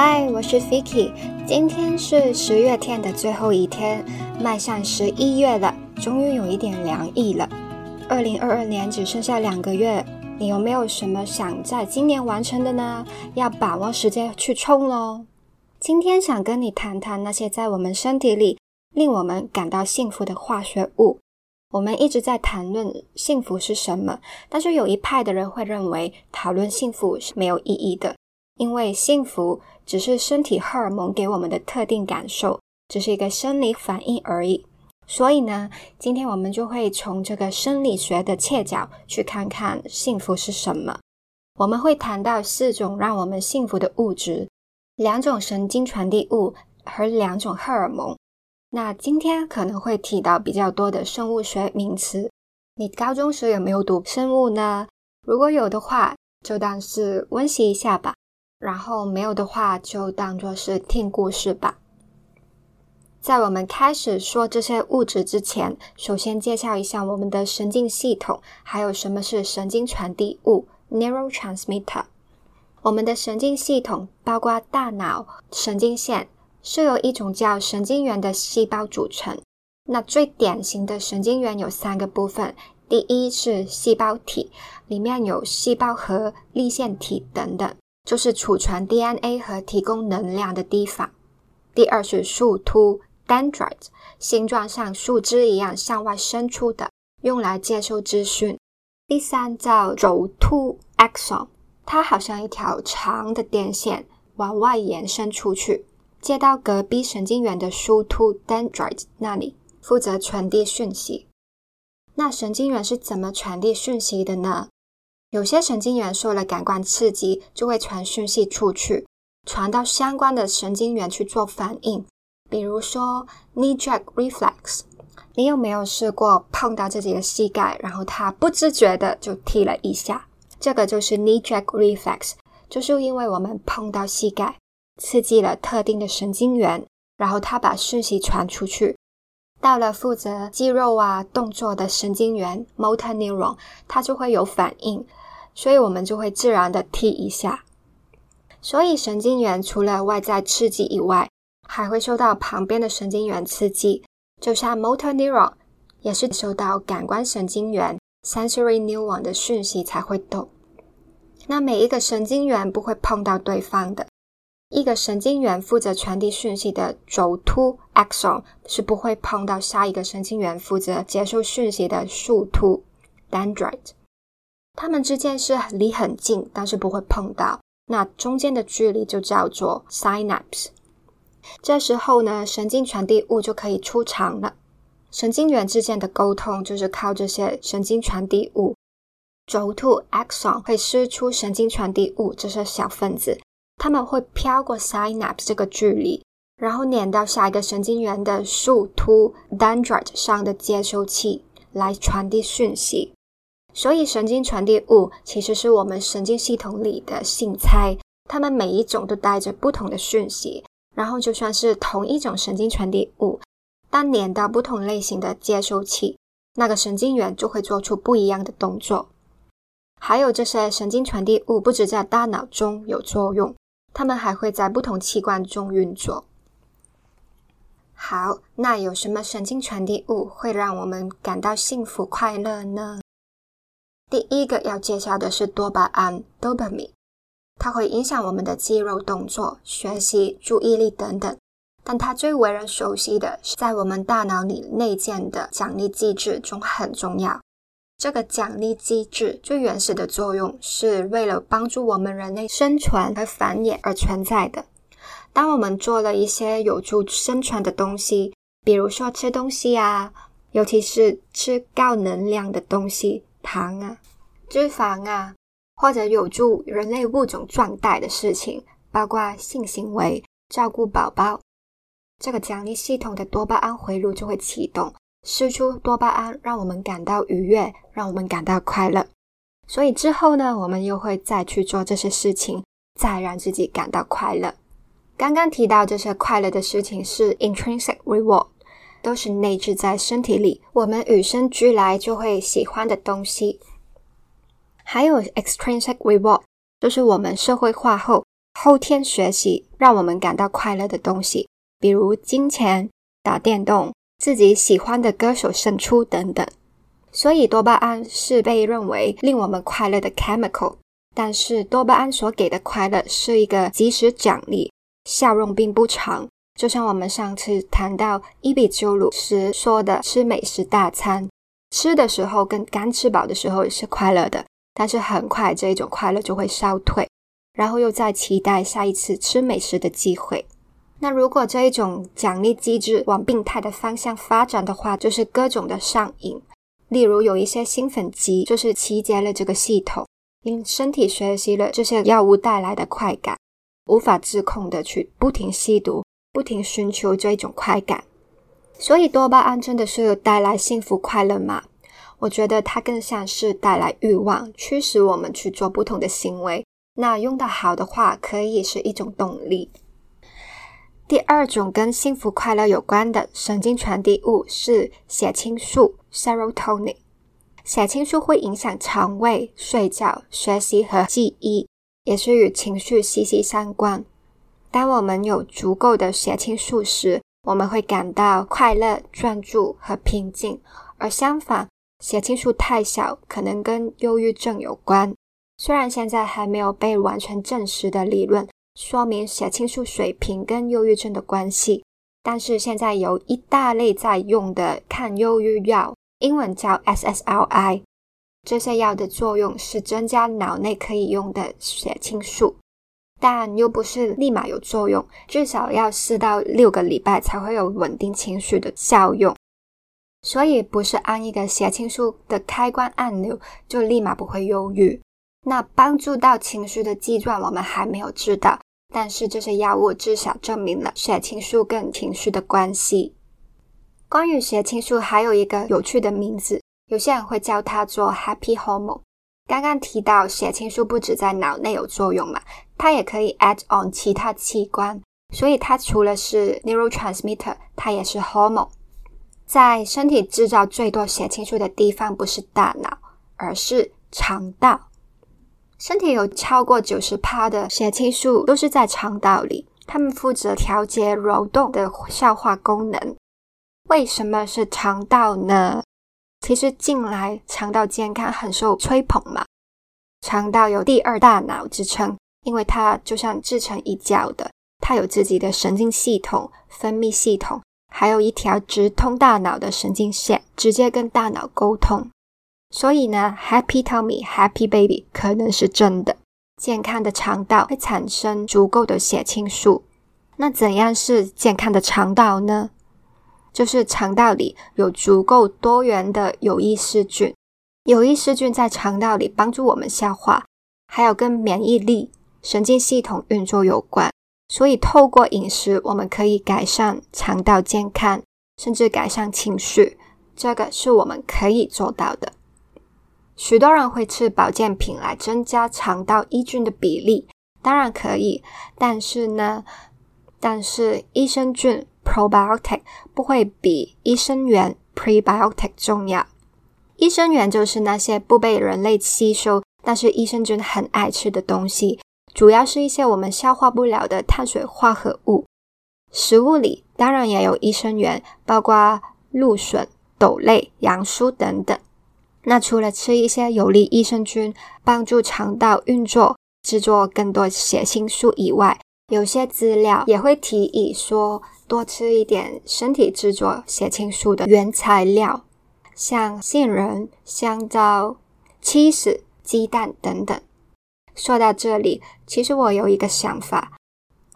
嗨，我是 Vicky。今天是十月天的最后一天，迈向十一月了，终于有一点凉意了。二零二二年只剩下两个月，你有没有什么想在今年完成的呢？要把握时间去冲喽！今天想跟你谈谈那些在我们身体里令我们感到幸福的化学物。我们一直在谈论幸福是什么，但是有一派的人会认为讨论幸福是没有意义的，因为幸福只是身体荷尔蒙给我们的特定感受，只是一个生理反应而已。所以呢，今天我们就会从这个生理学的切角去看看幸福是什么。我们会谈到四种让我们幸福的物质，两种神经传递物和两种荷尔蒙。那今天可能会提到比较多的生物学名词。你高中时有没有读生物呢？如果有的话，就当是温习一下吧；然后没有的话，就当做是听故事吧。在我们开始说这些物质之前，首先介绍一下我们的神经系统，还有什么是神经传递物 （neurotransmitter）。我们的神经系统包括大脑、神经线。是由一种叫神经元的细胞组成。那最典型的神经元有三个部分：第一是细胞体，里面有细胞核、粒线体等等，就是储存 DNA 和提供能量的地方；第二是树突 （dendrite），形状像树枝一样向外伸出的，用来接收资讯；第三叫轴突 （axon），它好像一条长的电线往外延伸出去。接到隔壁神经元的树突 （dendrite） 那里，负责传递讯息。那神经元是怎么传递讯息的呢？有些神经元受了感官刺激，就会传讯息出去，传到相关的神经元去做反应。比如说 knee jerk reflex，你有没有试过碰到自己的膝盖，然后它不自觉的就踢了一下？这个就是 knee jerk reflex，就是因为我们碰到膝盖。刺激了特定的神经元，然后它把讯息传出去，到了负责肌肉啊动作的神经元 （motor neuron），它就会有反应，所以我们就会自然的踢一下。所以神经元除了外在刺激以外，还会受到旁边的神经元刺激，就像 motor neuron 也是受到感官神经元 （sensory neuron） 的讯息才会动。那每一个神经元不会碰到对方的。一个神经元负责传递讯息的轴突 （axon） 是不会碰到下一个神经元负责接收讯息的树突 （dendrite）。它们之间是离很近，但是不会碰到。那中间的距离就叫做 synapse。这时候呢，神经传递物就可以出场了。神经元之间的沟通就是靠这些神经传递物。轴突 （axon） 会释出神经传递物，这些小分子。它们会飘过 synapse 这个距离，然后粘到下一个神经元的树突 dendrite 上的接收器来传递讯息。所以，神经传递物其实是我们神经系统里的信差，它们每一种都带着不同的讯息。然后，就算是同一种神经传递物，但粘到不同类型的接收器，那个神经元就会做出不一样的动作。还有，这些神经传递物不止在大脑中有作用。它们还会在不同器官中运作。好，那有什么神经传递物会让我们感到幸福快乐呢？第一个要介绍的是多巴胺 （dopamine），它会影响我们的肌肉动作、学习、注意力等等。但它最为人熟悉的是在我们大脑里内建的奖励机制中很重要。这个奖励机制最原始的作用是为了帮助我们人类生存和繁衍而存在的。当我们做了一些有助生存的东西，比如说吃东西啊，尤其是吃高能量的东西，糖啊、脂肪啊，或者有助人类物种壮大的事情，包括性行为、照顾宝宝，这个奖励系统的多巴胺回路就会启动。释出多巴胺，让我们感到愉悦，让我们感到快乐。所以之后呢，我们又会再去做这些事情，再让自己感到快乐。刚刚提到这些快乐的事情是 intrinsic reward，都是内置在身体里，我们与生俱来就会喜欢的东西。还有 extrinsic reward，就是我们社会化后后天学习让我们感到快乐的东西，比如金钱、打电动、自己喜欢的歌手胜出等等。所以多巴胺是被认为令我们快乐的 chemical。但是多巴胺所给的快乐是一个即时奖励，效用并不长。就像我们上次谈到伊比鸠鲁时说的，吃美食大餐，吃的时候跟刚吃饱的时候是快乐的，但是很快这一种快乐就会消退，然后又在期待下一次吃美食的机会。那如果这一种奖励机制往病态的方向发展的话，就是各种的上瘾。例如有一些兴奋剂就是集结了这个系统。因身体学习了这些药物带来的快感，无法自控的去不停吸毒，不停寻求这一种快感。所以多巴胺真的是带来幸福快乐吗？我觉得它更像是带来欲望，驱使我们去做不同的行为。那用得好的话，可以是一种动力。第二种跟幸福快乐有关的神经传递物是血清素 （serotonin）。血清素会影响肠胃、睡觉、学习和记忆，也是与情绪息息相关。当我们有足够的血清素时，我们会感到快乐、专注和平静；而相反，血清素太小，可能跟忧郁症有关。虽然现在还没有被完全证实的理论说明血清素水平跟忧郁症的关系，但是现在有一大类在用的抗忧郁药。英文叫 SSRI，这些药的作用是增加脑内可以用的血清素，但又不是立马有作用，至少要四到六个礼拜才会有稳定情绪的效用。所以不是按一个血清素的开关按钮就立马不会忧郁。那帮助到情绪的机转我们还没有知道，但是这些药物至少证明了血清素跟情绪的关系。关于血清素，还有一个有趣的名字，有些人会叫它做 Happy Hormone。刚刚提到血清素不止在脑内有作用嘛，它也可以 add on 其他器官，所以它除了是 neurotransmitter，它也是 hormone。在身体制造最多血清素的地方不是大脑，而是肠道。身体有超过九十帕的血清素都是在肠道里，它们负责调节蠕动的消化功能。为什么是肠道呢？其实近来肠道健康很受吹捧嘛。肠道有第二大脑之称，因为它就像自成一角的，它有自己的神经系统、分泌系统，还有一条直通大脑的神经线，直接跟大脑沟通。所以呢，Happy Tummy, Happy Baby 可能是真的。健康的肠道会产生足够的血清素。那怎样是健康的肠道呢？就是肠道里有足够多元的有益细菌，有益细菌在肠道里帮助我们消化，还有跟免疫力、神经系统运作有关。所以透过饮食，我们可以改善肠道健康，甚至改善情绪。这个是我们可以做到的。许多人会吃保健品来增加肠道益菌的比例，当然可以，但是呢，但是益生菌。Probiotic 不会比益生元 （prebiotic） 重要。益生元就是那些不被人类吸收，但是益生菌很爱吃的东西，主要是一些我们消化不了的碳水化合物。食物里当然也有益生元，包括鹿笋、豆类、杨酥等等。那除了吃一些有利益生菌，帮助肠道运作、制作更多血清素以外，有些资料也会提议说。多吃一点身体制作血清素的原材料，像杏仁、香蕉、cheese、鸡蛋等等。说到这里，其实我有一个想法：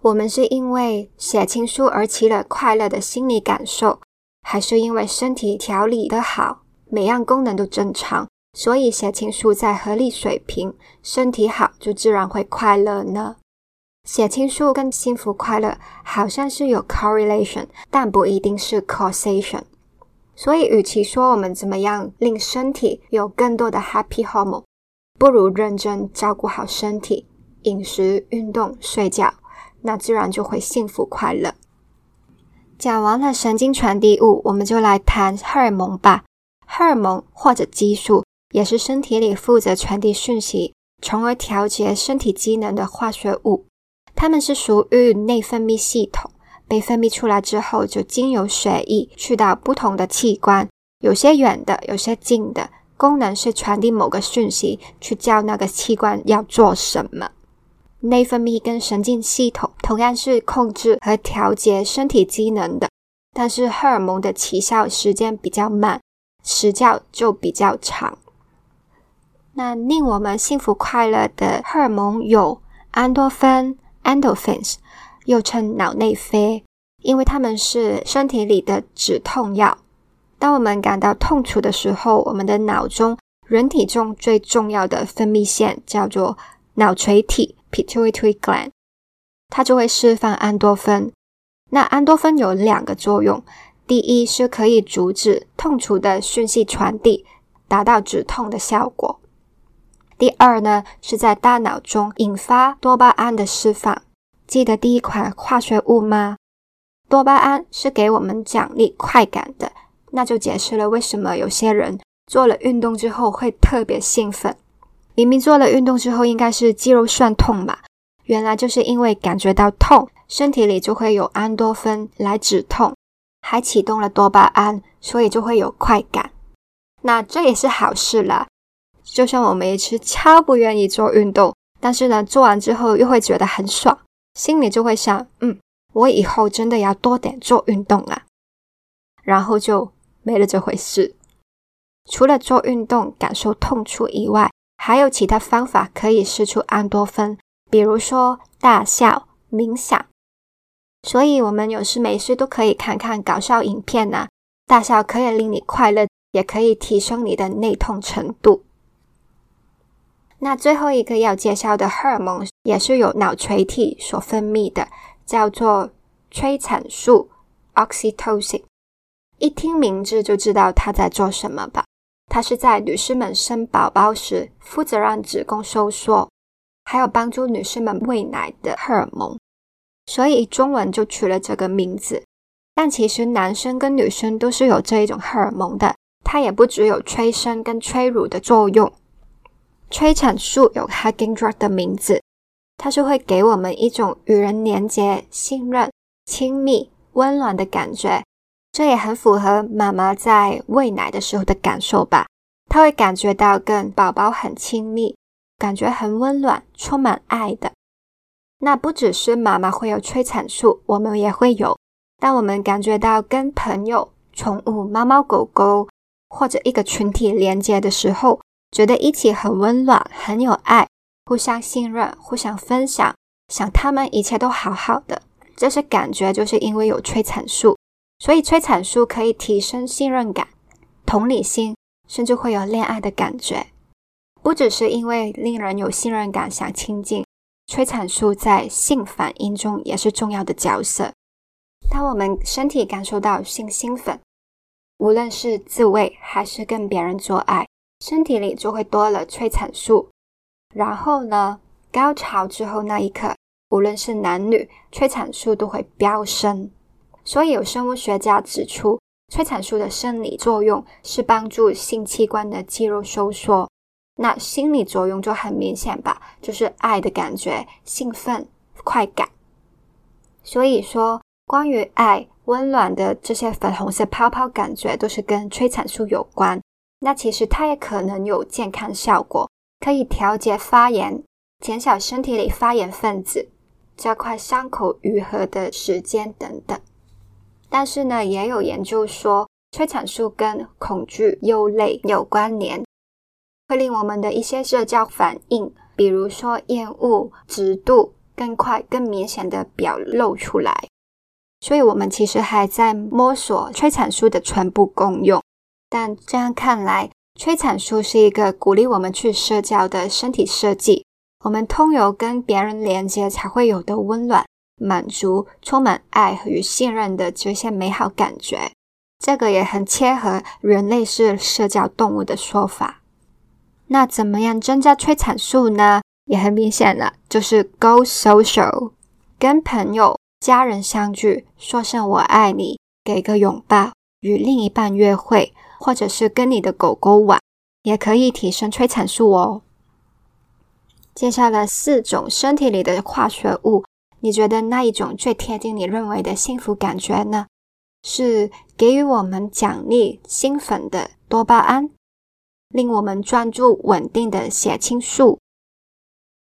我们是因为血清素而起了快乐的心理感受，还是因为身体调理的好，每样功能都正常，所以血清素在合理水平，身体好就自然会快乐呢？血清素跟幸福快乐好像是有 correlation，但不一定是 causation。所以，与其说我们怎么样令身体有更多的 happy hormone，不如认真照顾好身体，饮食、运动、睡觉，那自然就会幸福快乐。讲完了神经传递物，我们就来谈荷尔蒙吧。荷尔蒙或者激素，也是身体里负责传递讯息，从而调节身体机能的化学物。它们是属于内分泌系统，被分泌出来之后，就经由血液去到不同的器官，有些远的，有些近的。功能是传递某个讯息，去叫那个器官要做什么。内分泌跟神经系统同样是控制和调节身体机能的，但是荷尔蒙的起效时间比较慢，时效就比较长。那令我们幸福快乐的荷尔蒙有安多芬 （endorphins），又称脑内啡，因为它们是身体里的止痛药。当我们感到痛楚的时候，我们的脑中人体中最重要的分泌腺叫做脑垂体 （pituitary gland），它就会释放安多芬。那安多芬有两个作用：第一是可以阻止痛楚的讯息传递，达到止痛的效果；第二呢，是在大脑中引发多巴胺的释放。记得第一款化学物吗？多巴胺是给我们奖励快感的。那就解释了为什么有些人做了运动之后会特别兴奋。明明做了运动之后应该是肌肉酸痛吧，原来就是因为感觉到痛，身体里就会有安多芬来止痛，还启动了多巴胺，所以就会有快感。那这也是好事啦。就像我们一直超不愿意做运动，但是呢，做完之后又会觉得很爽，心里就会想，嗯，我以后真的要多点做运动啊，然后就。没了这回事。除了做运动感受痛处以外，还有其他方法可以释出安多芬，比如说大笑、冥想。所以，我们有事没事都可以看看搞笑影片呐。大笑可以令你快乐，也可以提升你的内痛程度。那最后一个要介绍的荷尔蒙，也是由脑垂体所分泌的，叫做催产素 （oxytocin）。一听名字就知道它在做什么吧？它是在女士们生宝宝时负责让子宫收缩，还有帮助女士们喂奶的荷尔蒙，所以中文就取了这个名字。但其实男生跟女生都是有这一种荷尔蒙的，它也不只有催生跟催乳的作用。催产素有 hugging drug 的名字，它是会给我们一种与人连接、信任、亲密、温暖的感觉。这也很符合妈妈在喂奶的时候的感受吧？她会感觉到跟宝宝很亲密，感觉很温暖，充满爱的。那不只是妈妈会有催产素，我们也会有。当我们感觉到跟朋友、宠物、猫猫狗狗或者一个群体连接的时候，觉得一起很温暖、很有爱，互相信任、互相分享，想他们一切都好好的，这些感觉就是因为有催产素。所以催产素可以提升信任感、同理心，甚至会有恋爱的感觉。不只是因为令人有信任感、想亲近，催产素在性反应中也是重要的角色。当我们身体感受到性兴奋，无论是自慰还是跟别人做爱，身体里就会多了催产素。然后呢，高潮之后那一刻，无论是男女，催产素都会飙升。所以有生物学家指出，催产素的生理作用是帮助性器官的肌肉收缩，那心理作用就很明显吧，就是爱的感觉、兴奋、快感。所以说，关于爱、温暖的这些粉红色泡泡感觉，都是跟催产素有关。那其实它也可能有健康效果，可以调节发炎，减少身体里发炎分子，加快伤口愈合的时间等等。但是呢，也有研究说，催产素跟恐惧、忧累有关联，会令我们的一些社交反应，比如说厌恶、嫉妒，更快、更明显的表露出来。所以，我们其实还在摸索催产素的全部功用。但这样看来，催产素是一个鼓励我们去社交的身体设计，我们通由跟别人连接才会有的温暖。满足、充满爱与信任的这些美好感觉，这个也很切合人类是社交动物的说法。那怎么样增加催产素呢？也很明显了，就是 go social，跟朋友、家人相聚，说声我爱你，给个拥抱，与另一半约会，或者是跟你的狗狗玩，也可以提升催产素哦。介绍了四种身体里的化学物。你觉得那一种最贴近你认为的幸福感觉呢？是给予我们奖励、兴奋的多巴胺，令我们专注、稳定的血清素，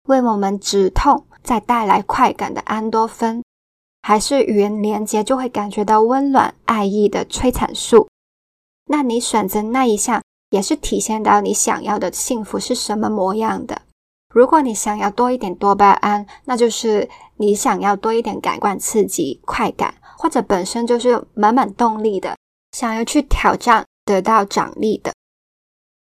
为我们止痛再带来快感的安多芬，还是语言连接就会感觉到温暖、爱意的催产素？那你选择那一项，也是体现到你想要的幸福是什么模样的。如果你想要多一点多巴胺，那就是你想要多一点感官刺激、快感，或者本身就是满满动力的，想要去挑战、得到奖励的。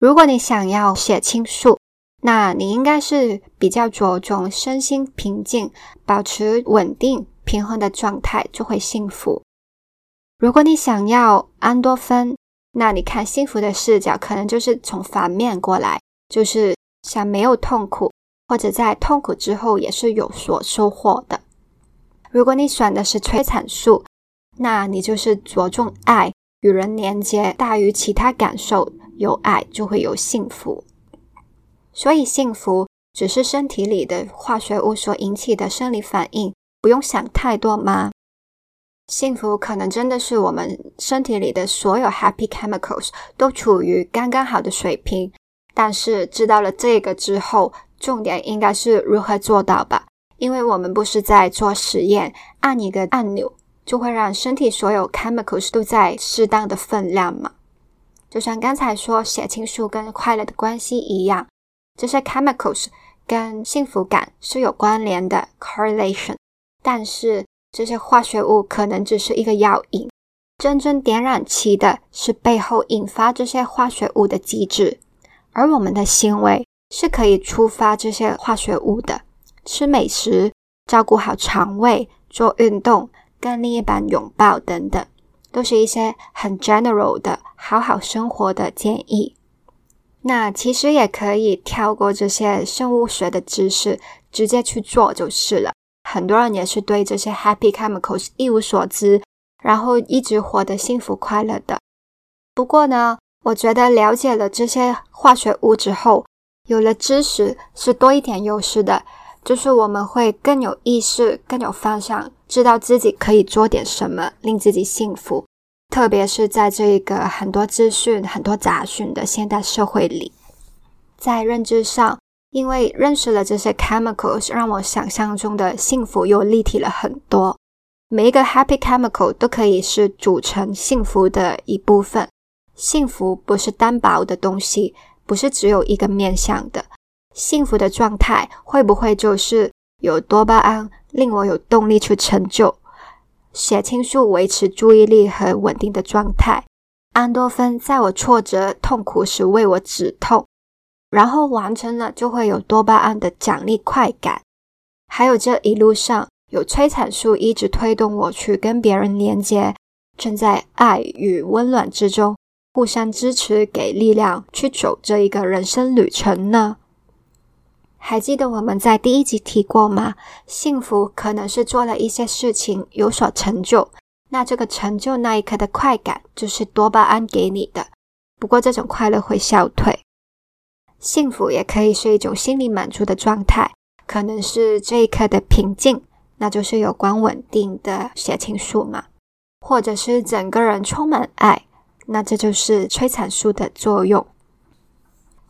如果你想要血清素，那你应该是比较着重身心平静、保持稳定平衡的状态，就会幸福。如果你想要安多芬，那你看幸福的视角可能就是从反面过来，就是。想没有痛苦，或者在痛苦之后也是有所收获的。如果你选的是催产素，那你就是着重爱与人连接大于其他感受，有爱就会有幸福。所以幸福只是身体里的化学物所引起的生理反应，不用想太多吗？幸福可能真的是我们身体里的所有 happy chemicals 都处于刚刚好的水平。但是知道了这个之后，重点应该是如何做到吧？因为我们不是在做实验，按一个按钮就会让身体所有 chemicals 都在适当的分量嘛。就像刚才说血清素跟快乐的关系一样，这些 chemicals 跟幸福感是有关联的 correlation。但是这些化学物可能只是一个药引，真正点燃起的是背后引发这些化学物的机制。而我们的行为是可以触发这些化学物的，吃美食、照顾好肠胃、做运动、跟另一半拥抱等等，都是一些很 general 的好好生活的建议。那其实也可以跳过这些生物学的知识，直接去做就是了。很多人也是对这些 happy chemicals 一无所知，然后一直活得幸福快乐的。不过呢，我觉得了解了这些化学物之后，有了知识是多一点优势的，就是我们会更有意识、更有方向，知道自己可以做点什么，令自己幸福。特别是在这一个很多资讯、很多杂讯的现代社会里，在认知上，因为认识了这些 chemicals，让我想象中的幸福又立体了很多。每一个 happy chemical 都可以是组成幸福的一部分。幸福不是单薄的东西，不是只有一个面向的。幸福的状态会不会就是有多巴胺令我有动力去成就，血清素维持注意力和稳定的状态，安多芬在我挫折痛苦时为我止痛，然后完成了就会有多巴胺的奖励快感，还有这一路上有催产素一直推动我去跟别人连接，正在爱与温暖之中。互相支持，给力量去走这一个人生旅程呢？还记得我们在第一集提过吗？幸福可能是做了一些事情有所成就，那这个成就那一刻的快感就是多巴胺给你的。不过这种快乐会消退。幸福也可以是一种心理满足的状态，可能是这一刻的平静，那就是有关稳定的血清素嘛，或者是整个人充满爱。那这就是催产素的作用。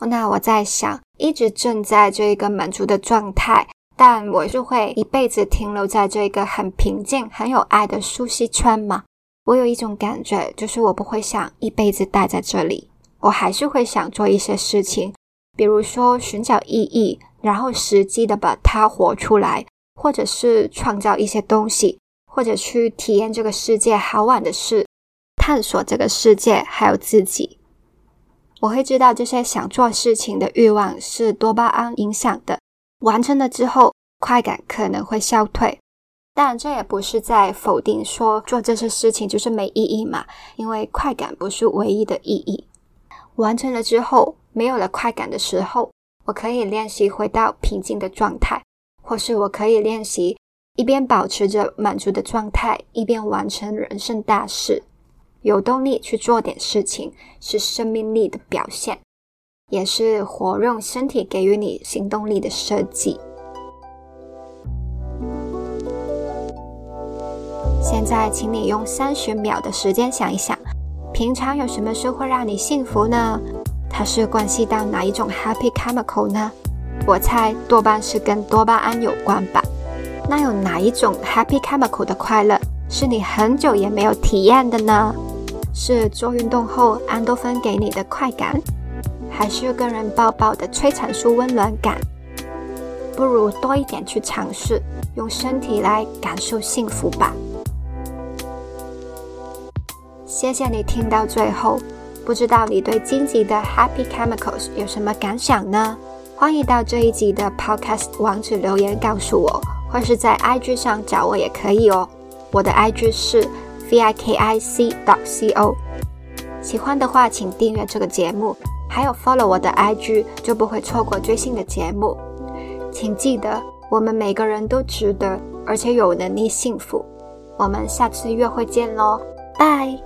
那我在想，一直正在这一个满足的状态，但我就会一辈子停留在这个很平静、很有爱的舒适圈吗？我有一种感觉，就是我不会想一辈子待在这里，我还是会想做一些事情，比如说寻找意义，然后实际的把它活出来，或者是创造一些东西，或者去体验这个世界好玩的事。探索这个世界，还有自己，我会知道这些想做事情的欲望是多巴胺影响的。完成了之后，快感可能会消退，但这也不是在否定说做这些事情就是没意义嘛。因为快感不是唯一的意义。完成了之后，没有了快感的时候，我可以练习回到平静的状态，或是我可以练习一边保持着满足的状态，一边完成人生大事。有动力去做点事情，是生命力的表现，也是活用身体给予你行动力的设计。现在，请你用三十秒的时间想一想，平常有什么事会让你幸福呢？它是关系到哪一种 happy chemical 呢？我猜多半是跟多巴胺有关吧。那有哪一种 happy chemical 的快乐是你很久也没有体验的呢？是做运动后安多芬给你的快感，还是跟人抱抱的催产素温暖感？不如多一点去尝试，用身体来感受幸福吧。谢谢你听到最后，不知道你对荆棘的 Happy Chemicals 有什么感想呢？欢迎到这一集的 Podcast 网址留言告诉我，或是在 IG 上找我也可以哦。我的 IG 是。v i k i c dot c o，喜欢的话请订阅这个节目，还有 follow 我的 IG，就不会错过最新的节目。请记得，我们每个人都值得，而且有能力幸福。我们下次约会见喽，拜。